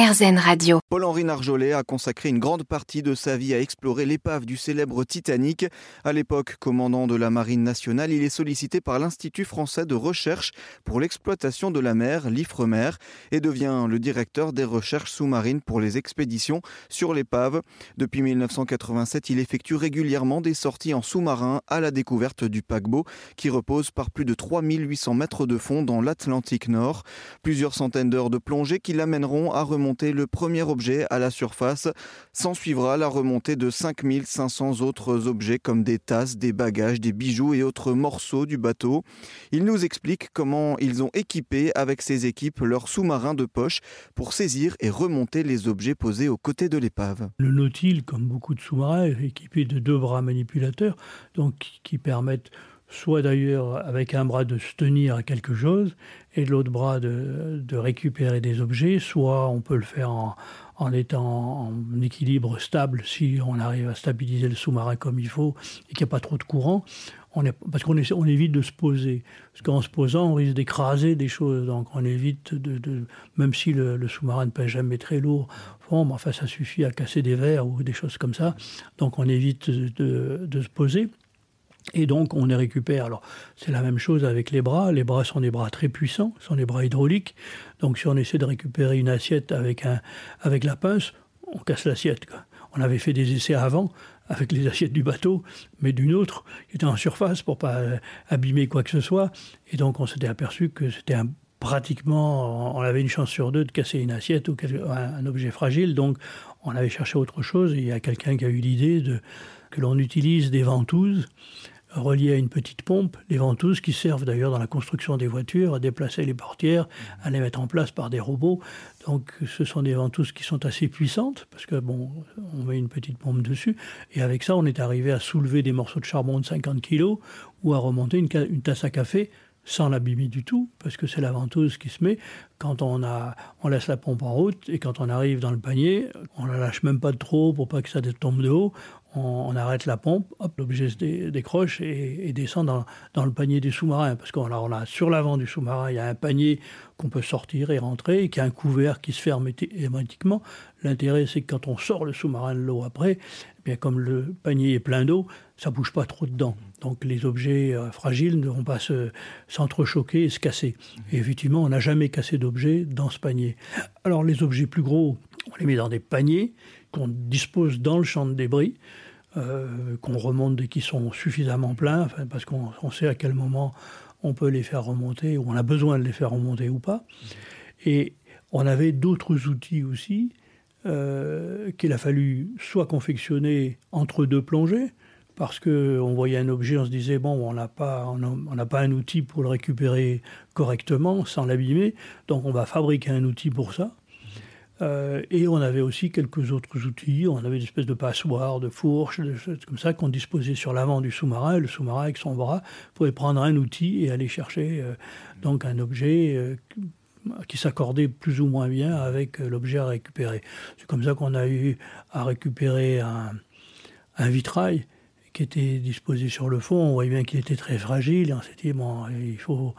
Radio. Paul-Henri Narjolet a consacré une grande partie de sa vie à explorer l'épave du célèbre Titanic. À l'époque, commandant de la Marine nationale, il est sollicité par l'Institut français de recherche pour l'exploitation de la mer, l'IFREMER, et devient le directeur des recherches sous-marines pour les expéditions sur l'épave. Depuis 1987, il effectue régulièrement des sorties en sous-marin à la découverte du paquebot qui repose par plus de 3800 mètres de fond dans l'Atlantique Nord. Plusieurs centaines d'heures de plongée qui l'amèneront à remonter le premier objet à la surface. S'en suivra la remontée de 5500 autres objets comme des tasses, des bagages, des bijoux et autres morceaux du bateau. Il nous explique comment ils ont équipé avec ces équipes leurs sous-marins de poche pour saisir et remonter les objets posés aux côtés de l'épave. Le Nautil, comme beaucoup de sous-marins, est équipé de deux bras manipulateurs donc qui permettent soit d'ailleurs avec un bras de se tenir à quelque chose et l'autre bras de, récupérer des objets, soit on peut le faire en, étant en équilibre stable si on arrive à stabiliser le sous-marin comme il faut et qu'il n'y a pas trop de courant. Parce qu'on on évite de se poser. Parce qu'en se posant, on risque d'écraser des choses. Donc on évite de. même si le, sous-marin ne pèse jamais très lourd, bon, enfin ça suffit à casser des verres ou des choses comme ça. Donc on évite de se poser. Et donc on les récupère. Alors c'est la même chose avec les bras. Les bras sont des bras très puissants, sont des bras hydrauliques. Donc si on essaie de récupérer une assiette avec, un, avec la pince, on casse l'assiette. On avait fait des essais avant avec les assiettes du bateau, mais d'une autre qui était en surface pour pas abîmer quoi que ce soit. Et donc on s'était aperçu que c'était pratiquement, on avait une chance sur deux de casser une assiette ou un, objet fragile. Donc on avait cherché autre chose. Il y a quelqu'un qui a eu l'idée que l'on utilise des ventouses reliées à une petite pompe, les ventouses qui servent d'ailleurs dans la construction des voitures à déplacer les portières, à les mettre en place par des robots. Donc ce sont des ventouses qui sont assez puissantes parce que bon, on met une petite pompe dessus et avec ça on est arrivé à soulever des morceaux de charbon de 50 kg ou à remonter une, une tasse à café sans l'abîmer du tout, parce que c'est la ventouse qui se met. Quand on, a, on laisse la pompe en route et quand on arrive dans le panier, on la lâche même pas de trop pour pas que ça tombe de haut on, arrête la pompe, l'objet se décroche et, descend dans, le panier du sous-marin. Parce qu'on a, on a sur l'avant du sous-marin, il y a un panier qu'on peut sortir et rentrer, et qui a un couvert qui se ferme hermétiquement. L'intérêt, c'est que quand on sort le sous-marin de l'eau après, eh bien comme le panier est plein d'eau, ça bouge pas trop dedans. Donc les objets euh, fragiles ne vont pas s'entrechoquer et se casser. Et effectivement, on n'a jamais cassé d'objets dans ce panier. Alors les objets plus gros, on les met dans des paniers qu'on dispose dans le champ de débris, euh, qu'on remonte et qui sont suffisamment pleins, parce qu'on sait à quel moment on peut les faire remonter, ou on a besoin de les faire remonter ou pas. Et on avait d'autres outils aussi euh, qu'il a fallu soit confectionner entre deux plongées, parce qu'on voyait un objet, on se disait, bon, on n'a pas, on pas un outil pour le récupérer correctement, sans l'abîmer, donc on va fabriquer un outil pour ça. Euh, et on avait aussi quelques autres outils. On avait des espèces de passoires, de fourches, des choses comme ça qu'on disposait sur l'avant du sous-marin. Le sous-marin, avec son bras, pouvait prendre un outil et aller chercher euh, donc un objet euh, qui s'accordait plus ou moins bien avec l'objet à récupérer. C'est comme ça qu'on a eu à récupérer un, vitrail qui était disposé sur le fond. On voyait bien qu'il était très fragile. Et on s'est dit, bon, il faut,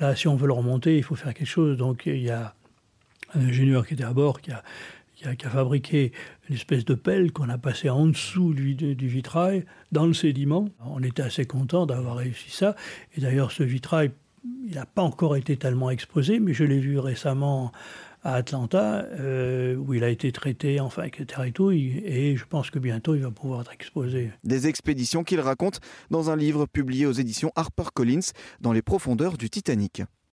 là, si on veut le remonter, il faut faire quelque chose. Donc il y a un ingénieur qui était à bord, qui a, fabriqué une espèce de pelle qu'on a passée en dessous du, du, vitrail, dans le sédiment. On était assez content d'avoir réussi ça. Et d'ailleurs, ce vitrail, il n'a pas encore été tellement exposé, mais je l'ai vu récemment à Atlanta, euh, où il a été traité, enfin, etc. Et, tout, et je pense que bientôt, il va pouvoir être exposé. Des expéditions qu'il raconte dans un livre publié aux éditions HarperCollins, dans les profondeurs du Titanic.